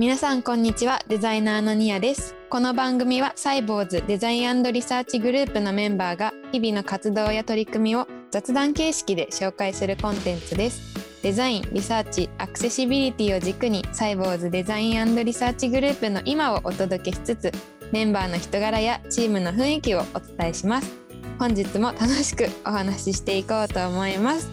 皆さんこんにちは。デザイナーのニアです。この番組はサイボウズデザインリサーチグループのメンバーが日々の活動や取り組みを雑談形式で紹介するコンテンツです。デザインリサーチアクセシビリティを軸にサイボウズデザインリサーチグループの今をお届けしつつメンバーの人柄やチームの雰囲気をお伝えします。本日も楽しくお話ししていこうと思います。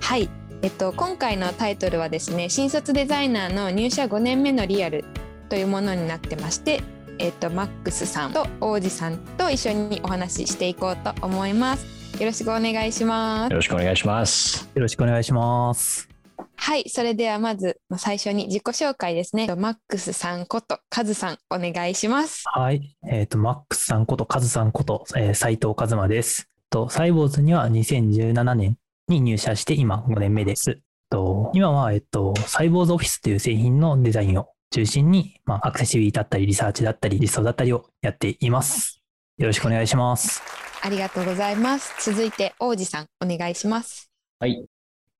はい。えっと、今回のタイトルはですね新卒デザイナーの入社5年目のリアルというものになってまして、えっと、マックスさんと王子さんと一緒にお話ししていこうと思いますよろしくお願いしますよろしくお願いします。よろしくお願いします。はいそれではまず最初に自己紹介ですねマックスさんことカズさんお願いしますはい。えっ、と、マックスさんこと、カズさんこと、えー、斉藤和馬です。と、サイボーズには2017年に入社して今5年目です。と、今は、えっと、サイボーズオフィスという製品のデザインを中心に、まあ、アクセシビリティだったり、リサーチだったり、実装だったりをやっています。よろしくお願いします。ありがとうございます続いて王子さんお願いしますはい。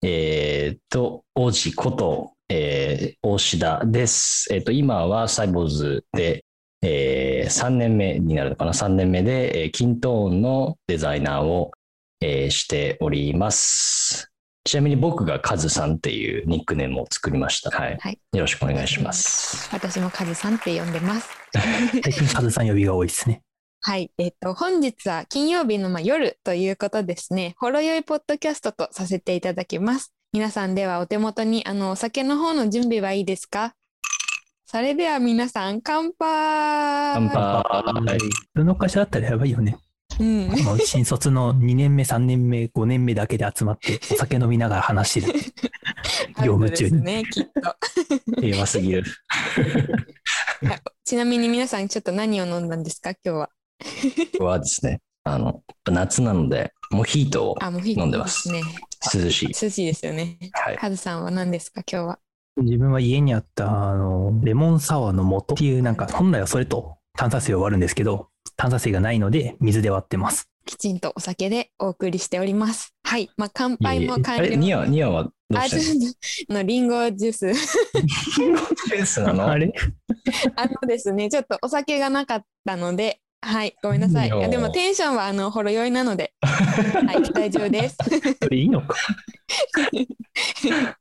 えーっと、王子こと、えー大志田です。えーっと、今はサイボーズで、え3年目になるのかな ?3 年目で、えーキントーンのデザイナーを、えーしております。ちなみに僕がカズさんっていうニックネームを作りました。はい。はいよろしくお願いします。私もカズさんって呼んでます最近カズさん呼びが多いですね。はい、えっと、本日は金曜日のまあ夜ということですね、ほろ酔いポッドキャストとさせていただきます。皆さんではお手元にあのお酒の方の準備はいいですか？それでは皆さん乾杯乾杯。普通の会社だったらやばいよね。うん、もう新卒の2年目、3年目、5年目だけで集まって、お酒飲みながら話してる。業務中に。ですね、きっと。平和すぎる。ちなみに皆さんちょっと何を飲んだんですか今日は？僕はですね、あの、夏なので、モヒートをあ、もういい飲んでますね。涼しい。涼しいですよね。はい。カズさんは何ですか今日は？自分は家にあった、あの、レモンサワーの素っていう、なんか、本来はそれと炭酸水を割るんですけど、炭酸水がないので、水で割ってます。きちんとお酒でお送りしております。はい、まあ乾杯も完了。ニア、ニアはどうしてんののリンゴジュース。ペースなの？あれ？あのですね、ちょっとお酒がなかったので、はい、ごめんなさい。でもテンションはあのほろ酔いなので、はい、大丈夫です。それいいのか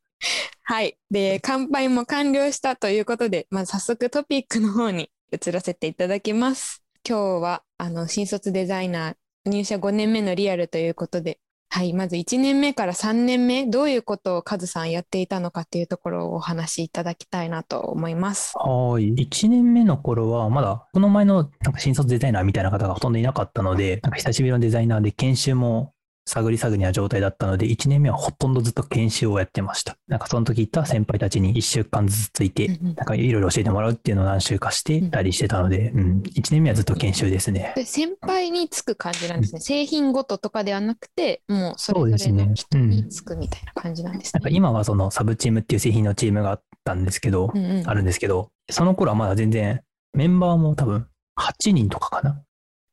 はい、で乾杯も完了したということで、まず早速トピックの方に移らせていただきます。今日はあの新卒デザイナー入社5年目のリアルということで、はい、まず1年目から3年目どういうことをカズさんやっていたのかっていうところをお話しいただきたいなと思います。はい。1年目の頃は、まだ、この前の、なんか新卒デザイナーみたいな方がほとんどいなかったので、なんか久しぶりのデザイナーで研修も探り探りな状態だったので、1年目はほとんどずっと研修をやってました。なんかその時行った先輩たちに1週間ずつついて、うんうんなんかいろいろ教えてもらうっていうのを何週かしてたりしてたので、うん、1年目はずっと研修ですね。で先輩につく感じなんですね。製品ごととかではなくて、もうそそうですねれぞれの人につくみたいな感じなんですなんかね。今はそのサブチームっていう製品のチームがあったんですけど、うんうんあるんですけど、その頃はまだ全然メンバーも多分8人とかかな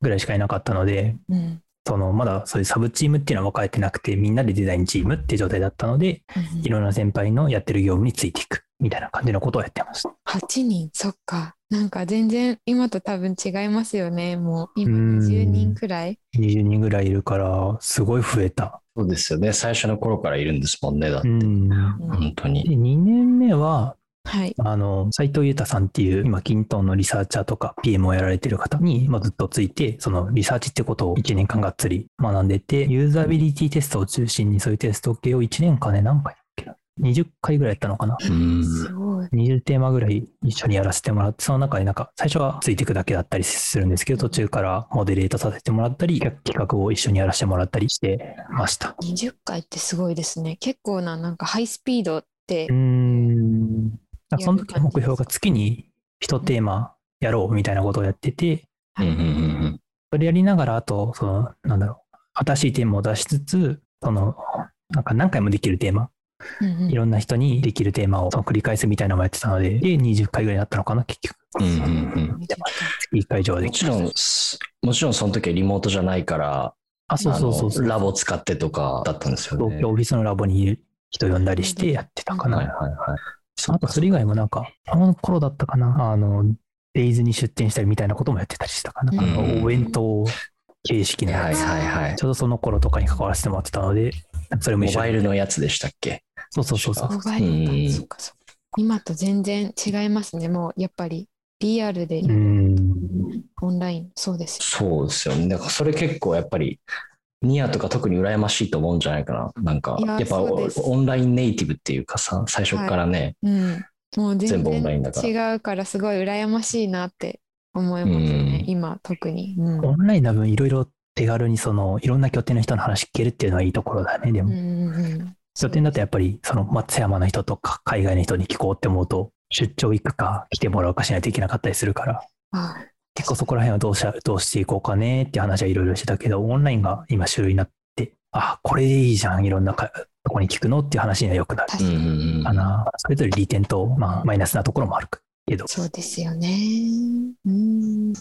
ぐらいしかいなかったので、うんそのまだそういうサブチームっていうのは分かれてなくて、みんなでデザインチームっていう状態だったので、うんうんいろんな先輩のやってる業務についていくみたいな感じのことをやってました。8人、そっか。なんか全然今と多分違いますよね。もう今うん20人くらい。20人ぐらいいるから、すごい増えた。そうですよね。最初の頃からいるんですもんね。だって。本当に。2年目は、はい。あの、斉藤裕太さんっていう、今、キントンのリサーチャーとか PM をやられてる方に、まあ、ずっとついて、そのリサーチってことを1年間がっつり学んでて、ユーザビリティテストを中心にそういうテスト系を1年間で何回だっけな ?20 回ぐらいやったのかな？うん。すごい。20テーマぐらい一緒にやらせてもらって、その中でなんか最初はついていくだけだったりするんですけど、途中からモデレートさせてもらったり、企画を一緒にやらせてもらったりしてました。20回ってすごいですね。結構ななんかハイスピードってうーん。その時の目標が月に一テーマやろうみたいなことをやってて、うんうんうんそれやりながら、あと、その、なんだろう、新しいテーマを出しつつ、その、なんか何回もできるテーマ、うんうんいろんな人にできるテーマをその繰り返すみたいなのもやってたので、で、20回ぐらいだったのかな、結局。うんうんうん月1回以上はできるもちろん、すもちろんその時はリモートじゃないから、あ、そうそうそうそう。ラボ使ってとかだったんですよね。東京オフィスのラボにいる人呼んだりしてやってたかな。はいはいはい。あとそれ以外もなんか、あの頃だったかな、あの、デイズに出店したりみたいなこともやってたりしたかな。あの、うんお弁当形式のやつ。はいはいはい。ちょうどその頃とかに関わらせてもらってたので、それもモ一緒にバイルのやつでしたっけ？そうそうそうそう。モバイル今と全然違いますね。もうやっぱりリアルでうん。オンライン、そうですよ。そうですよね。だからそれ結構やっぱり、ニアとか特に羨ましいと思うんじゃないかな。なんか、いややっぱオンラインネイティブっていうかさ、最初からね、うん。もう全全部オンラインだから然違うからすごい羨ましいなって思いますね。うん今特に。うんオンラインな分いろいろ手軽にその、いろんな拠点の人の話聞けるっていうのはいいところだね。でも、うん拠点だとやっぱりその松山の人とか海外の人に聞こうって思うと、出張行くか来てもらうかしないといけなかったりするから、あ結構そこら辺はどうしどうしていこうかねっていう話はいろいろしてたけど、オンラインが今主流になって、あ、これでいいじゃん、いろんなかとこに聞くのっていう話にはよくなる確かな。それぞれ利点と、まあ、マイナスなところもあるけど。そうですよね。うん。で、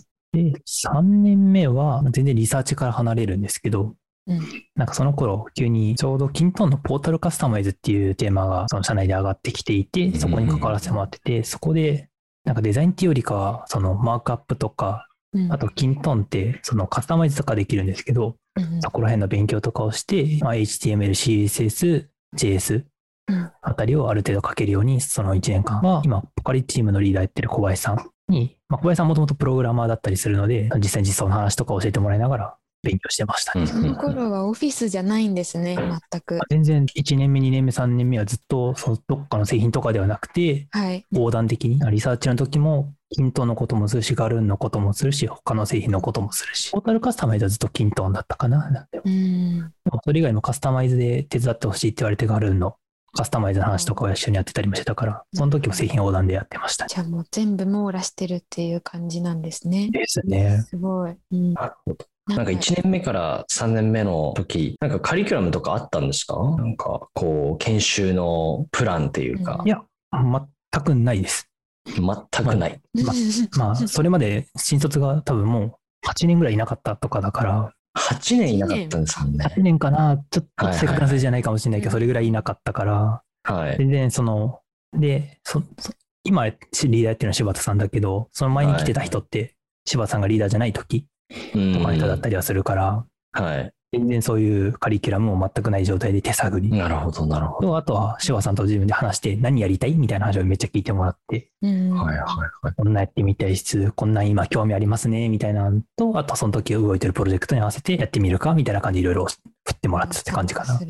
3年目は全然リサーチから離れるんですけど、うんなんかその頃、急にちょうどキントンのポータルカスタマイズっていうテーマがその社内で上がってきていて、そこに関わらせてもらってて、そこで、なんかデザインっていうよりかは、そのマークアップとか、うん。あとキントンってそのカスタマイズとかできるんですけど、うん。そこら辺の勉強とかをして、まあ、HTML、CSS、JS うん。あたりをある程度書けるように、その1年間は、今、ポカリチームのリーダーやってる小林さんに、まあ、小林さんもともとプログラマーだったりするので、実際に実装の話とか教えてもらいながら勉強してましたね。うんその頃はオフィスじゃないんですね、全く。全然1年目、2年目、3年目はずっとそのどっかの製品とかではなくて、はい。横断的に、リサーチの時も、キントンのこともするし、ガルーンのこともするし、他の製品のこともするし、ポータルカスタマイズはずっとキントンだったかな。でもうん。でもそれ以外もカスタマイズで手伝ってほしいって言われてガルーンのカスタマイズの話とかを一緒にやってたりもしてたから、その時も製品横断でやってましたね。じゃあもう全部網羅してるっていう感じなんですね。ですね。すごい。うん、なるほど。なんか1年目から3年目の時、なんかカリキュラムとかあったんですか？なんかこう、研修のプランっていうか。い、や、全くないです。全くない。ま まあ、それまで新卒が多分もう8年ぐらいいなかったとかだから、8年いなかったんですもんね。8年かな、ちょっと正確な数字じゃないかもしれないけど、うん。それぐらいいなかったから、はい。全然その、で、そそ今リーダーやってるのは柴田さんだけど、その前に来てた人って、柴田さんがリーダーじゃない時うんとかの人だったりはするから、はい。全然そういうカリキュラムも全くない状態で手探り。なるほど、なるほど。と、あとは、柴田さんと自分で話して、何やりたいみたいな話をめっちゃ聞いてもらって、うんはいはいはい。こんなやってみたいし、こんなん今興味ありますね、みたいなのと、あとその時動いてるプロジェクトに合わせてやってみるか、みたいな感じでいろいろ振ってもらってたって感じかな。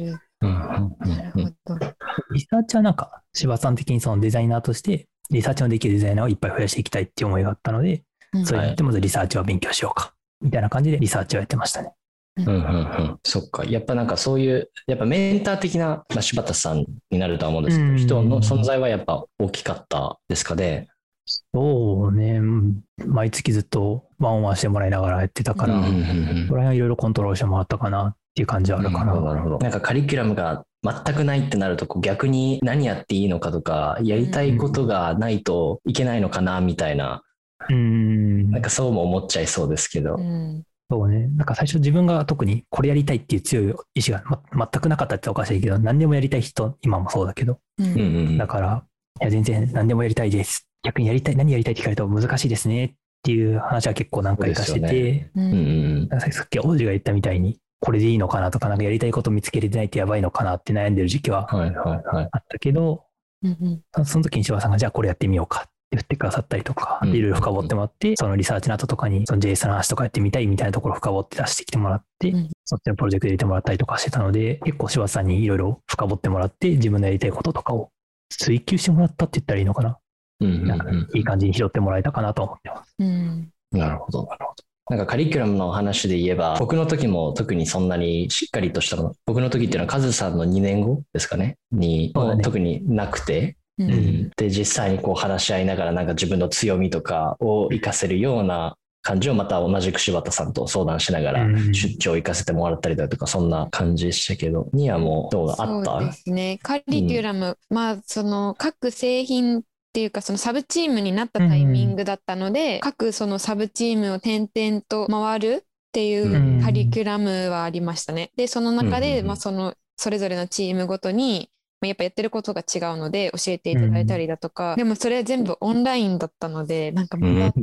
リサーチはなんか、柴田さん的にそのデザイナーとして、リサーチのできるデザイナーをいっぱい増やしていきたいっていう思いがあったので、うんそれによってまずリサーチを勉強しようか、みたいな感じでリサーチをやってましたね。うんうんうん、そっか。やっぱなんかそういう、やっぱメンター的な、まあ、柴田さんになるとは思うんですけど、うん人の存在はやっぱ大きかったですかね？そうね、うん毎月ずっとワンオンワンしてもらいながらやってたから、うんうんうんうんここら辺はいろいろコントロールしてもらったかなっていう感じはあるかな。なるほど、なるほど。なんかカリキュラムが全くないってなると、逆に何やっていいのかとか、やりたいことがないといけないのかな、みたいな、うん。なんかそうも思っちゃいそうですけど。うんそうね。なんか最初自分が特にこれやりたいっていう強い意志が、ま、全くなかったっておかしいけど、何でもやりたい人、今もそうだけど。うんだから、いや全然何でもやりたいです。逆にやりたい、何やりたいって聞かれると難しいですねっていう話は結構何回かしてて、ううんさっき王子が言ったみたいに、これでいいのかなとか、なんかやりたいこと見つけれてないってやばいのかなって悩んでる時期ははいはいはい。あったけど、うんその時に柴田さんがじゃあこれやってみようか言ってくださったりとか、うん。いろいろ深掘ってもらって、そのリサーチの後とかにその JS の話とかやってみたいみたいなところを深掘って出してきてもらって、うん。そっちのプロジェクト入れてもらったりとかしてたので、結構柴田さんにいろいろ深掘ってもらって、自分のやりたいこととかを追求してもらったって言ったらいいのかな。なんいい感じに拾ってもらえたかなと思ってます。うん。なるほど、なるほど。なんかカリキュラムの話で言えば、僕の時も特にそんなにしっかりとしたの、僕の時っていうのはカズさんの2年後ですかね、に、ね。特になくて、ううん。んで、実際にこう話し合いながらなんか自分の強みとかを活かせるような感じをまた同じく柴田さんと相談しながらうん。出張行かせてもらったりだとか、そんな感じでしたけど、ニアもどうがあった？そうですね。カリキュラム、まあその各製品っていうかそのサブチームになったタイミングだったので、各そのサブチームを転々と回るっていううん。カリキュラムはありましたね。でその中で、うんまあそのそれぞれのチームごとにまあやっぱやってることが違うので教えていただいたりだとか、でもそれ全部オンラインだったのでなんかまた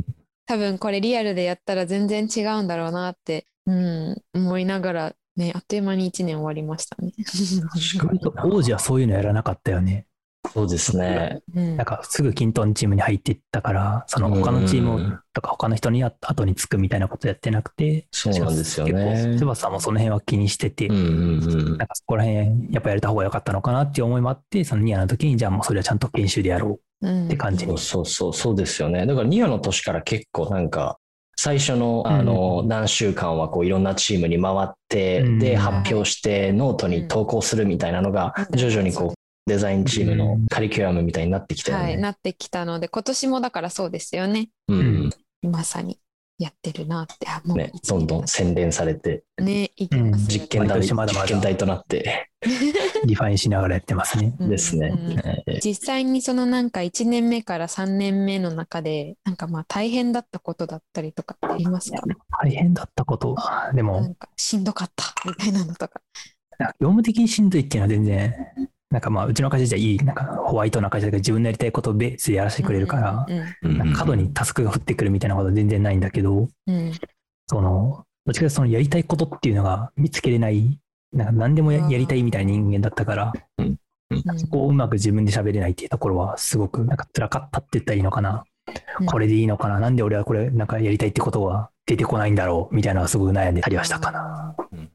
多分これリアルでやったら全然違うんだろうなって、うん、思いながらねあっという間に1年終わりましたね。割と王子はそういうのやらなかったよね。そうですね。うんなんかすぐ kintoneチームに入っていったから、その他のチーうんムとか他の人にや後につくみたいなことやってなくて、そうなんですよ結ね構。翼さんもその辺は気にしてて、なん。かそこら辺やっぱやれた方が良かったのかなっていう思いもあって、そのニアの時にじゃあもうそれはちゃんと研修でやろううんって感じにそう。そうそう、そうですよね。だからニアの年から結構なんか、最初のあの何週間はこういろんなチームに回って、うんで発表してノートに投稿するみたいなのがうん徐々にこうデザインチームのカリキュラムみたいになってきたよはい、ね。なってきたので今年もだからそうですよね。うん。まさにやってるなって。あもうね、どんどん洗練されて。ねいきますよ。ね実験台まだまだ。実験台となって。リファインしながらやってますね。う んですね。うんえー実際にそのなんか1年目から3年目の中でなんかまあ大変だったことだったりとかってありますか？大変だったこと。でも、なんかしんどかったみたいなのとか業務的にしんどいっていうのは全然、なんかまあ、うちの会社じゃいい、なんかホワイトな会社が自分のやりたいことをベースでやらせてくれるから、うんなんか過度にタスクが降ってくるみたいなことは全然ないんだけど、うん。その、どっちかというとそのやりたいことっていうのが見つけれない、なんか何でもやりたいみたいな人間だったから、うん。そこをうまく自分で喋れないっていうところはすごくなんか辛かったって言ったらいいのかな。うん。これでいいのかな。なんで俺はこれなんかやりたいってことは出てこないんだろうみたいなのはすごく悩んでたりはしたかな。うん。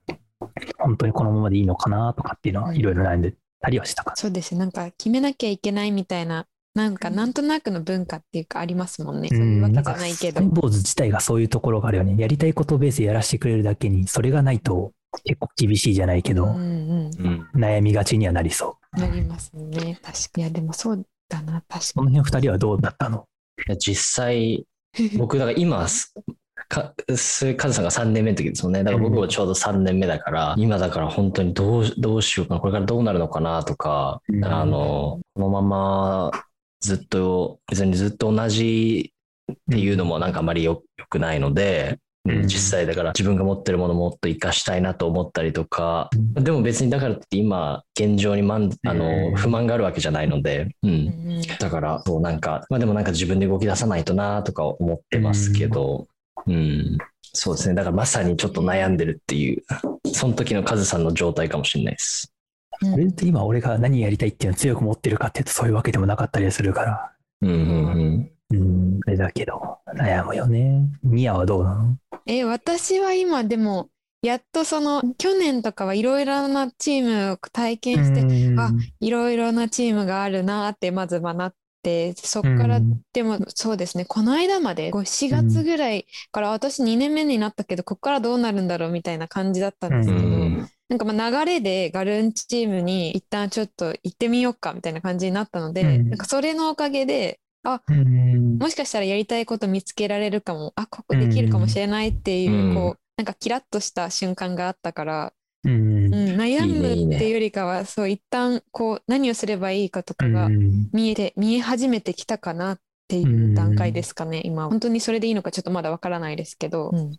本当にこのままでいいのかなとかっていうのはいろいろ悩んでたりはしたかな。そうですねなんか決めなきゃいけないみたいななんかなんとなくの文化っていうかありますもんね。そういうわけじゃないけどサイ。ボーズ自体がそういうところがあるよね。やりたいことをベースでやらせてくれるだけに、それがないと結構厳しいじゃないけど、うんうんうん悩みがちにはなりそう。なりますね。確かに。いやでもそうだな確かその辺二人はどうだったの？いや実際に。僕だから今すかすカズさんが3年目の時ですもんね。だから僕もちょうど3年目だから、今だから本当にどうどうしようかな。これからどうなるのかなとか、うん。あのこのままずっと別にずっと同じっていうのもなんかあまりよよくないので、うん。実際だから自分が持ってるものをもっと活かしたいなと思ったりとか、でも別にだからって今現状に満あうん。の不満があるわけじゃないので、うん。うんうん。だから、そうなんか、まあでもなんか自分で動き出さないとなとか思ってますけど、うん、そうですね。だからまさにちょっと悩んでるっていう、その時のカズさんの状態かもしれないです。それって今俺が何やりたいっていうのを強く持ってるかっていうとそういうわけでもなかったりするから、うんうんうん、あれだけど、悩むよね。ニアはどうなの？え私は今でもやっとその去年とかはいろいろなチームを体験してうん。あいろいろなチームがあるなってまずはなってそこからうん。でもそうですね。この間までこう4月ぐらいから私2年目になったけどここからどうなるんだろうみたいな感じだったんですけど、ん。なんかまあ流れでガルンチームに一旦ちょっと行ってみようかみたいな感じになったので、うん。なんかそれのおかげでうん。もしかしたらやりたいこと見つけられるかもあここできるかもしれないっていう、うん。こうなんかキラッとした瞬間があったから、悩いいねいいね。むっていうよりかはそう一旦こう何をすればいいかとかがうん。見えて見え始めてきたかなっていう段階ですかね、今本当にそれでいいのかちょっとまだわからないですけど、うん。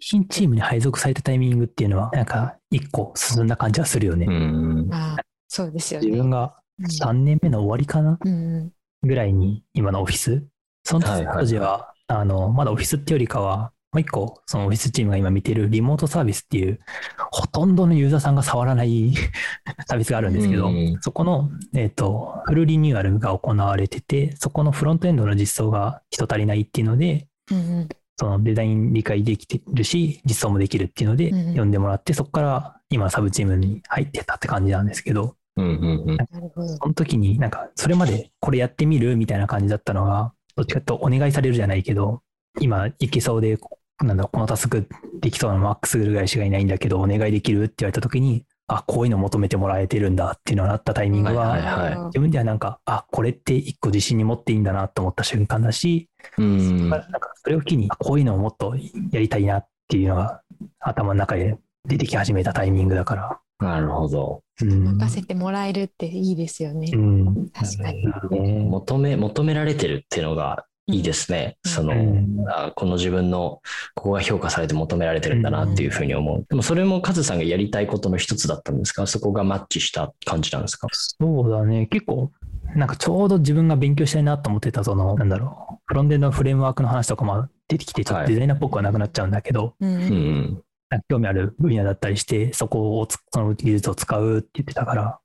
新チームに配属されたタイミングっていうのは、なんか一個進んだ感じはするよね。うん。ああそうですよね。自分がうん。3年目の終わりかなうんぐらいに今のオフィス？そのはいはい当時は、あの、まだオフィスってよりかは、もう一個、そのオフィスチームが今見てるリモートサービスっていう、ほとんどのユーザーさんが触らない サービスがあるんですけど、うん。そこの、えっ、と、フルリニューアルが行われてて、そこのフロントエンドの実装が人足りないっていうので、そのデザイン理解できてるし、実装もできるっていうので、うん呼んでもらって、そこから今サブチームに入ってたって感じなんですけど、うんうん。その時になんか、それまでこれやってみるみたいな感じだったのが、どっちかとお願いされるじゃないけど、今いけそうで、なんだこのタスクできそうなマックスぐらいしかいないんだけど、お願いできる？って言われた時に、あ、こういうの求めてもらえてるんだっていうのがあったタイミングは、はいはいはい自分ではなんか、あ、これって一個自信に持っていいんだなと思った瞬間だし、うんなんかそれを機に、あこういうのをもっとやりたいなっていうのが頭の中で出てき始めたタイミングだから。なるほど。うん。任せてもらえるっていいですよね。うん。確かに。ね求め、求められてるっていうのがいいですね。うん。その、うん。あこの自分のここが評価されて求められてるんだなっていうふうに思う。でもそれもカズさんがやりたいことの一つだったんですか？そこがマッチした感じなんですか？そうだね。結構、なんかちょうど自分が勉強したいなと思ってた、その、なんだろう、フロンデンドのフレームワークの話とかも出てきて、ちょっとデザイナーっぽくはなくなっちゃうんだけど、うん。うん興味ある分野だったりして、そこをつ、その技術を使うって言ってたから、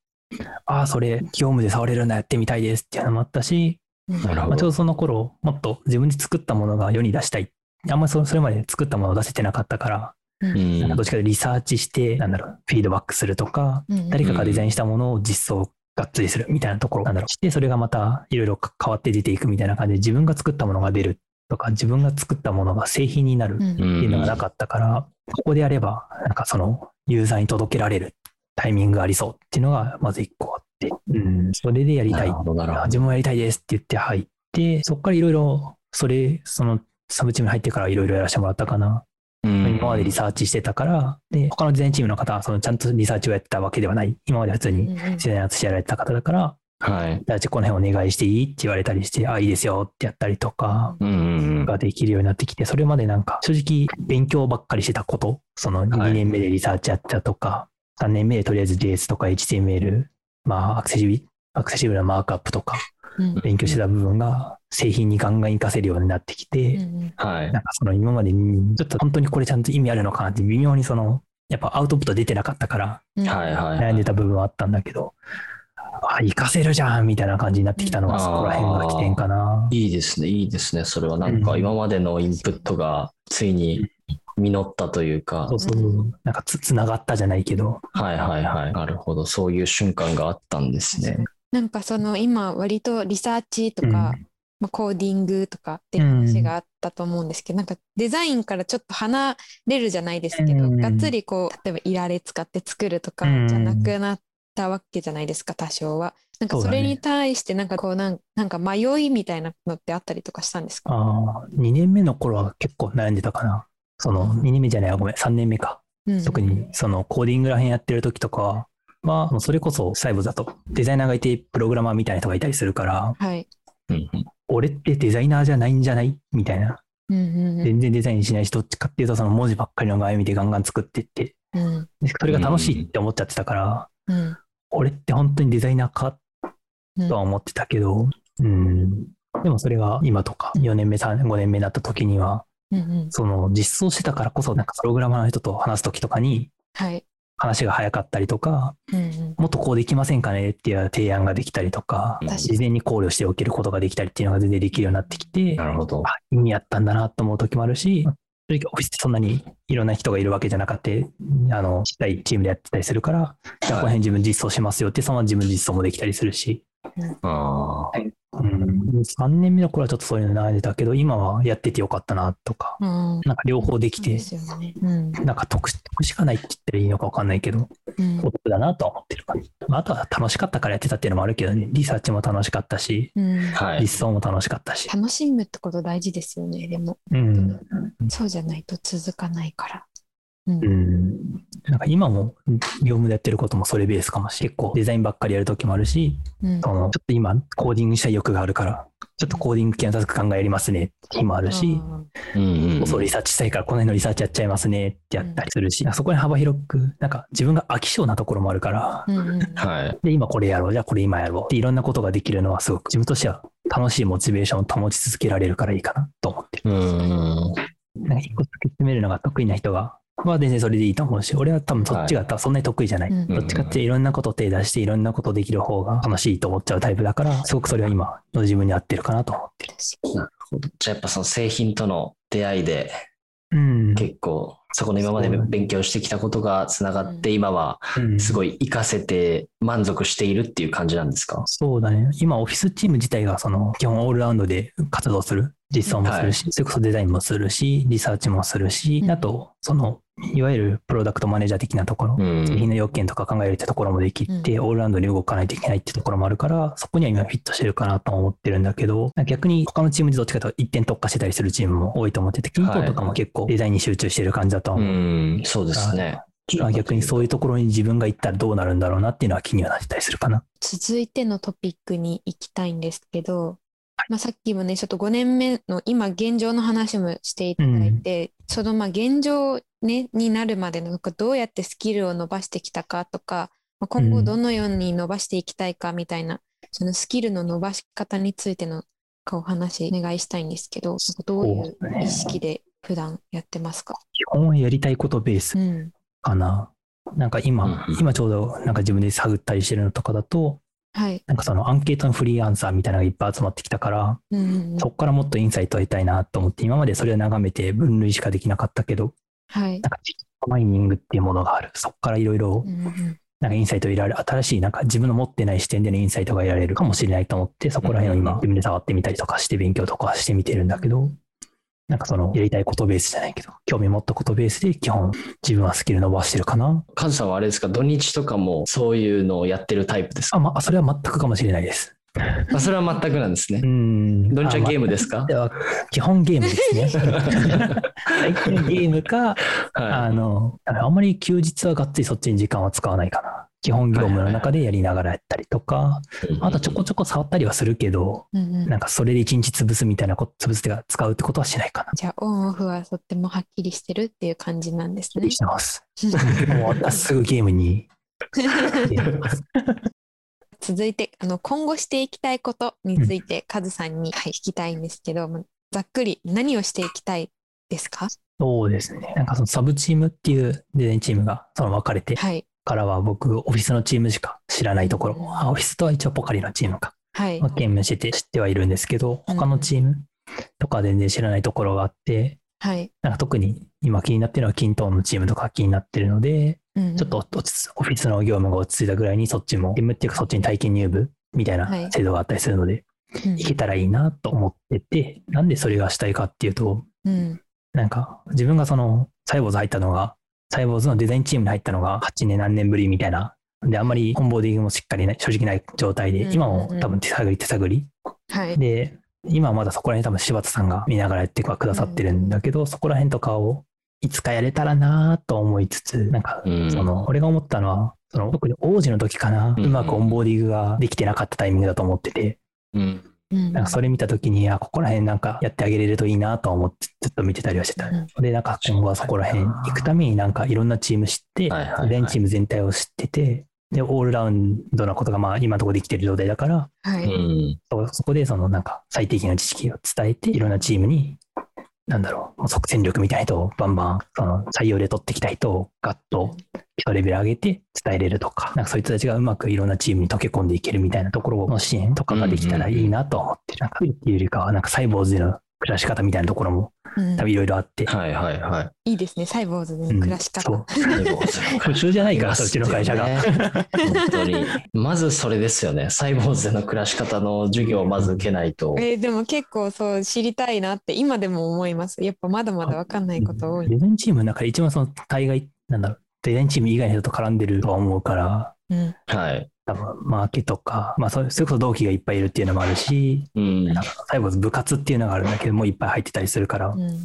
ああ、それ、業務で触れるんだ、やってみたいですっていうのもあったし、まあ、ちょうどど。その頃、もっと自分で作ったものが世に出したい。あんまりそそれまで作ったものを出せてなかったから、うんなんかどっちかというとリサーチして、なんだろう、フィードバックするとか、うん誰かがデザインしたものを実装がっつりするみたいなところなんだろう。して、それがまたいろいろ変わって出ていくみたいな感じで、自分が作ったものが出るとか、自分が作ったものが製品になるっうんていうのがなかったから、ここでやれば、なんかそのユーザーに届けられるタイミングがありそうっていうのがまず一個あって、うん、それでやりたいなる。ほど、なるほど。自分もやりたいですって言って入って、そこからいろいろ、それ、そのサブチームに入ってからいろいろやらせてもらったかな。うん今までリサーチしてたから、で、他のデザインチームの方は、そのちゃんとリサーチをやってたわけではない。今まで普通にデザイナーとしてやられてた方だから、はい。じゃあこの辺お願いしていい？って言われたりして、あ、いいですよってやったりとか。ができるようになってきて、それまでなんか正直勉強ばっかりしてたこと、その2年目でリサーチやってたとか、3年目でとりあえず JS とか HTML、まあアクセシビアクセシブルなマークアップとかうん勉強してた部分が製品にガンガン活かせるようになってきて、なん。かその今までにちょっと本当にこれちゃんと意味あるのかなって微妙にそのやっぱアウトプット出てなかったからうんはいはい。悩んでた部分はあったんだけど、あ、活かせるじゃんみたいな感じになってきたのはうんそこら辺が起点かな。いいですね、いいですね。それはなんかうん今までのインプットがついに実ったというかそ、うそうそう。なんかつ、つながったじゃないけど。はいはいはい。なるほど。そういう瞬間があったんですね。なんかその今割とリサーチとか、うんまあ、コーディングとかっていう話があったと思うんですけど、なんかデザインからちょっと離れるじゃないですけど、うんがっつりこう例えばいられ使って作るとかうんじゃなくなったわけじゃないですか多少は。なんかそれに対してなんかこうなんなんか迷いみたいなのってあったりとかしたんですか、ああ、2年目の頃は結構悩んでたかな。その、2年目じゃないわごめん、3年目か。うん。特にそのコーディングらへんやってる時とかは、それこそ細部だとデザイナーがいてプログラマーみたいな人がいたりするから、はい。うんうん。俺ってデザイナーじゃないんじゃない？みたいな。うんうんうん。全然デザインしないし、どっちかっていうとその文字ばっかりの画面見てガンガン作ってって、うん。でそれが楽しいって思っちゃってたから、うん。俺って本当にデザイナーか？うん。とは思ってたけど、うん。でもそれが今とか4年目、3年、5年目になった時には、うんうんその実装してたからこそ、なんかプログラマーの人と話す時とかにはい。話が早かったりとか、うんうんもっとこうできませんかねっていう提案ができたりとか、事前に考慮しておけることができたりっていうのが全然できるようになってきて、なるほど。あ、意味あったんだなと思う時もあるし、正直オフィスってそんなにいろんな人がいるわけじゃなくて、あの、ちっちゃいチームでやってたりするから、じゃあこの辺自分実装しますよって、そのまま自分実装もできたりするし、ああ。うん、3年目の頃はちょっとそういうの悩んでたけど、今はやっててよかったなとか、うんなんか両方できてそうで、すよね。うんなんか得得しかないって言ったらいいのかわかんないけど、うんお得だなとは思ってる感じ。まあ、あとは楽しかったからやってたっていうのもあるけどね、リサーチも楽しかったし、うんはい。実装も楽しかったし。楽しむってこと大事ですよね、でも。うん。そうじゃないと続かないから。うんうん。なんか今も業務でやってることもそれベースかもしれない。結構デザインばっかりやるときもあるし、うんそのちょっと今コーディングしたい欲があるから、ちょっとコーディング系のタスク考えやりますねって日もあるし、うんうんうんそうリサーチしたいからこの辺のリサーチやっちゃいますねってやったりするし、そこに幅広く、なんか自分が飽き性なところもあるから、うんうんはい。で、今これやろう、じゃあこれ今やろうっていろんなことができるのはすごく自分としては楽しいモチベーションを保ち続けられるからいいかなと思ってる。うん。なんか一個突き詰めるのが得意な人が、まあ全然それでいいと思うし、俺は多分そっちが多分そんなに得意じゃない。うんどっちかっていろんなことを手出していろんなことできる方が楽しいと思っちゃうタイプだから、すごくそれは今の自分に合ってるかなと思ってる。なるほど。じゃあやっぱその製品との出会いでうん。結構そこの今まで勉強してきたことがつながって今はうんすごい活かせて満足しているっていう感じなんですか？そうだね。今、オフィスチーム自体が、その、基本オールラウンドで活動する。実装もするし、それこそデザインもするし、リサーチもするし、うんあと、その、いわゆるプロダクトマネージャー的なところ、うん製品の要件とか考えるってところもできて、オールラウンドに動かないといけないってところもあるから、そこには今フィットしてるかなと思ってるんだけど、逆に他のチームでどっちかというと一点特化してたりするチームも多いと思ってて、キンポンとかも結構デザインに集中してる感じだとはう思う。ん、そうですね。まあ逆にそういうところに自分が行ったらどうなるんだろうなっていうのは気にはなってたりするかな。続いてのトピックに行きたいんですけど、まあ、さっきもねちょっと5年目の今現状の話もしていただいて、そのまあ現状、ね、になるまでのなんかどうやってスキルを伸ばしてきたかとか、まあ、今後どのように伸ばしていきたいかみたいな、そのスキルの伸ばし方についてのお話お願いしたいんですけどなんかどういう意識で普段やってますか、基本はやりたいことベースうん。かな。なんか今、うん。今ちょうどなんか自分で探ったりしてるのとかだと、はい。なんかそのアンケートのフリーアンサーみたいなのがいっぱい集まってきたから、うんそこからもっとインサイトを得たいなと思って、今までそれを眺めて分類しかできなかったけど、はい。なんかマイニングっていうものがある。そこからいろいろなんかインサイトを得られる、新しいなんか自分の持ってない視点でのインサイトが得られるかもしれないと思って、そこら辺を今自分で触ってみたりとかして勉強とかしてみてるんだけど、なんかそのやりたいことベースじゃないけど、興味持ったことベースで基本自分はスキル伸ばしてるかな。カズさんはあれですか、土日とかもそういうのをやってるタイプですか？あ、まあ、それは全くかもしれないです。あそれは全くなんですねう。ん。土日はゲームでですか？では基本ゲームですね。最近ゲームか、あはの、あんまり休日はがっつりそっちに時間は使わないかな。基本業務の中でやりながらやったりとか、い。あとちょこちょこ触ったりはするけど、うんうんなんかそれで一日潰すみたいなこと、潰すってか使うってことはしないかな。じゃあオンオフはとってもはっきりしてるっていう感じなんですね。してます。もう私すぐゲームに。続いてあの今後していきたいことについてカズさんに、はい、聞きたいんですけどまざっくり何をしていきたいですか？そうですね。なんかそのサブチームっていうデザインチームがその分かれてはいからは僕、オフィスのチームしか知らないところ、あオフィスとは一応ポカリのチームか。はい。まあ兼務してて知ってはいるんですけど、うん他のチームとか全然知らないところがあって、はい、なんか特に今気になってるのはキントーンのチームとか気になってるので、うんちょっと落ち着オフィスの業務が落ち着いたぐらいにそっちも、ゲームっていうかそっちに体験入部みたいはい。な制度があったりするので、うん。いけたらいいなと思ってて、なんでそれがしたいかっていうと、うん。なんか自分がそのサイボーズ入ったのが、サイボーズのデザインチームに入ったのが8年何年ぶりみたいな。で、あんまり本ボーディングもしっかりない、正直ない状態で、今も多分手探り手探り。はい。で、今はまだそこら辺多分柴田さんが見ながらやってくださってるんだけど、そこら辺とかをいつかやれたらなと思いつつ、なんかうん。その、俺が思ったのは、その特に王子の時かな、うんうまくオンボーディングができてなかったタイミングだと思ってて、うんうんなんかそれ見た時に、あ、ここら辺なんかやってあげれるといいなと思ってずっと見てたりはしてた。うん。で、なんか今後はそこら辺行くためになんかいろんなチーム知って、全チーム全体を知ってて、で、オールラウンドなことがまあ今のところできてる状態だから、はい。うん。そそこでそのなんか最低限の知識を伝えて、いろんなチームに、なんだろう、う即戦力みたいな人をバンバン、その採用で取ってきた人をガッと基レベル上げて伝えれるとか、なんかそういう人たちがうまくいろんなチームに溶け込んでいけるみたいなところの支援とかができたらいいなと思ってる。なんか、っていうよりかは、なんかサイボーズの暮らし方みたいなところもうん。多分いろいろあって、はいはいはい。いいですね。サイボーズのうん。暮らし方、そう。最後普通じゃないから、そっちの会社が。ね。本当に。まずそれですよね。サイボーズでの暮らし方の授業をまず受けないと。えーでも結構そう知りたいなって今でも思います。やっぱまだまだわかんないこと多い、デザインチームの中で一番その大概、なんだろう、デザインチーム以外の人と絡んでるとは思うから、うんはい。多分マーケとか、まあそれそれこそ同期がいっぱいいるっていうのもあるし、うん。なんかサイボーズ部活っていうのがあるんだけどもいっぱい入ってたりするから、うん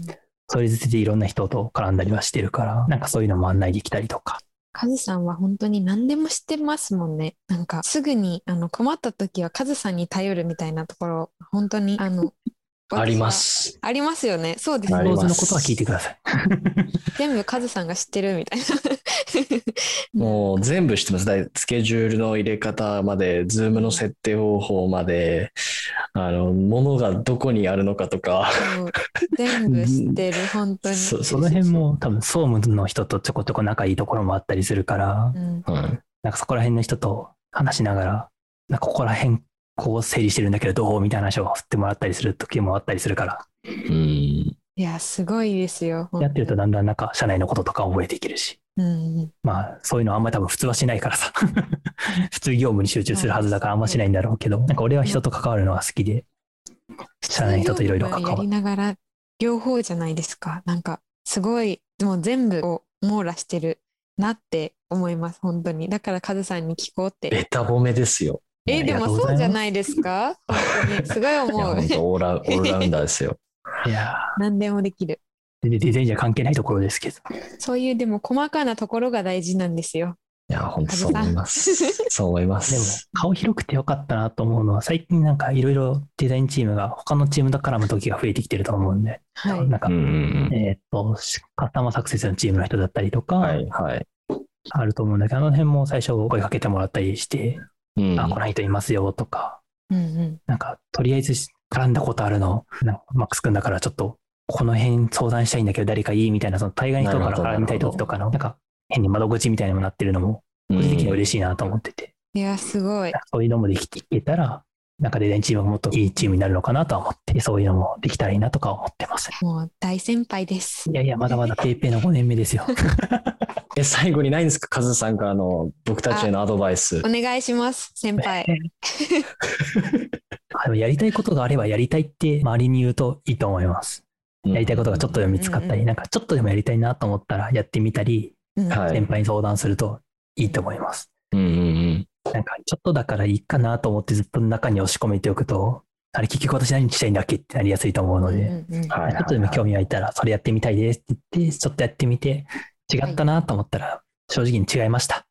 それでいろんな人と絡んだりはしてるから、なんかそういうのも案内できたりとか。カズさんは本当に何でも知ってますもんね。なんかすぐにあの困った時はカズさんに頼るみたいなところ本当にあのありま私す。はありますよね。そうですねありますサイボーズのことは聞いてください。全部カズさんが知ってるみたいな。もう全部知ってます。スケジュールの入れ方まで、ズームの設定方法まで、あの、物がどこにあるのかとか。全部知ってる本当に。そその辺も多分総務の人とちょこちょこ仲いいところもあったりするから、うんうん。なんかそこら辺の人と話しながら、なんかここら辺こう整理してるんだけどどうみたいな話を振ってもらったりする時もあったりするから、うん。いやすごいですよ。やってるとだんだんなんか社内のこととか覚えていけるし、うんまあそういうのあんまり多分普通はしないからさ、普通業務に集中するはずだからあんましないんだろうけど、なんか俺は人と関わるのが好きで、社内の人といろいろ関やりわる。ながら両方じゃないですか。なんかすごいもう全部を網羅してるなって思います本当に。だからカズさんに聞こうって。ベタ褒めですよ。えでもそうじゃないですか？すごい思うオーラ、オールラウンダーですよ。いや何でもできる。ー、全然デザインじゃ関係ないところですけど、そういうでも細かなところが大事なんですよ。いや、本当そう思います。そう思いまでもす。、顔広くてよかったなと思うのは、最近なんかいろいろデザインチームが他のチームと絡む時が増えてきてると思うんで、はい。なんか、えーっと、カスタマーサクセスのチームの人だったりとか、うん。はい、はい。あると思うんだけど、あの辺も最初声かけてもらったりして、うんあ、この人いますよとか、うんうん。なんか、とりあえず絡んだことあるの、なんかマックス君だからちょっと、この辺相談したいんだけど誰かいいみたいな、その大概の人から絡みたい時とかの、なんか、変に窓口みたいにもなってるのも、個人的には嬉しいなと思ってて、いや、すごい。そういうのもできていけたら、なんかデザインチームがもっといいチームになるのかなとは思って、そういうのもできたらいいなとか思ってます。もう大先輩です。いやいや、まだまだペイペイの5年目ですよ。え、最後にないんですかカズさんからの僕たちへのアドバイスお。願いします、先輩。やりたいことがあればやりたいって周りに言うといいと思います。やりたいことがちょっとでも見つかったり、うんうんなんかちょっとでもやりたいなと思ったらやってみたり、うんはい先輩に相談するといいと思います。うん。なんかちょっとだからいいかなと思ってずっと中に押し込めておくと、あれ結局私何したいんだっけってなりやすいと思うので、ちょっとでも興味湧いたらそれやってみたいですって言って、ちょっとやってみて違ったなと思ったら正直に違いました。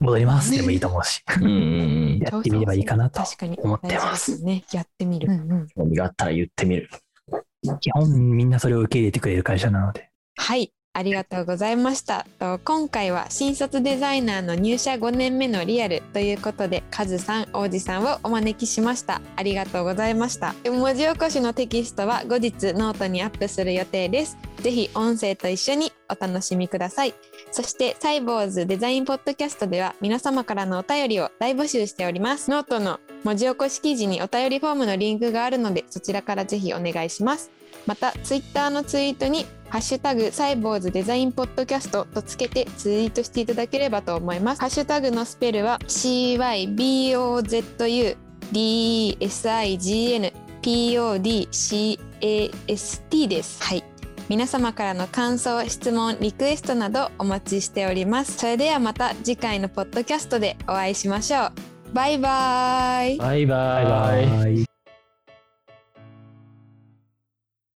戻りますでもいいと思うし、うん。やってみればいいかなと確かに思ってますすね。やってみる。興味があったら言ってみる。基本みんなそれを受け入れてくれる会社なので、はい、ありがとうございました。今回は新卒デザイナーの入社5年目のリアルということで、カズさん、王子さんをお招きしました。ありがとうございました。文字起こしのテキストは後日ノートにアップする予定です。ぜひ音声と一緒にお楽しみください。そしてサイボウズデザインポッドキャストでは皆様からのお便りを大募集しております。ノートの文字起こし記事にお便りフォームのリンクがあるのでそちらからぜひお願いします。またツイッターのツイートにハッシュタグサイボウズデザインポッドキャストとつけてツイートしていただければと思います。ハッシュタグのスペルは CYBOZU DESIGN PODCAST です。はい。皆様からの感想、質問、リクエストなどお待ちしております。それではまた次回のポッドキャストでお会いしましょう。バイバイ。バイババイバイ。